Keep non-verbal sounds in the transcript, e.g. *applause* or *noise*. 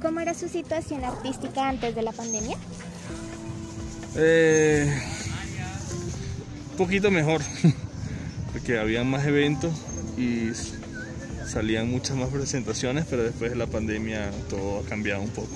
cómo era su situación artística antes de la pandemia? Eh, un poquito mejor, *laughs* porque había más eventos y salían muchas más presentaciones, pero después de la pandemia todo ha cambiado un poco.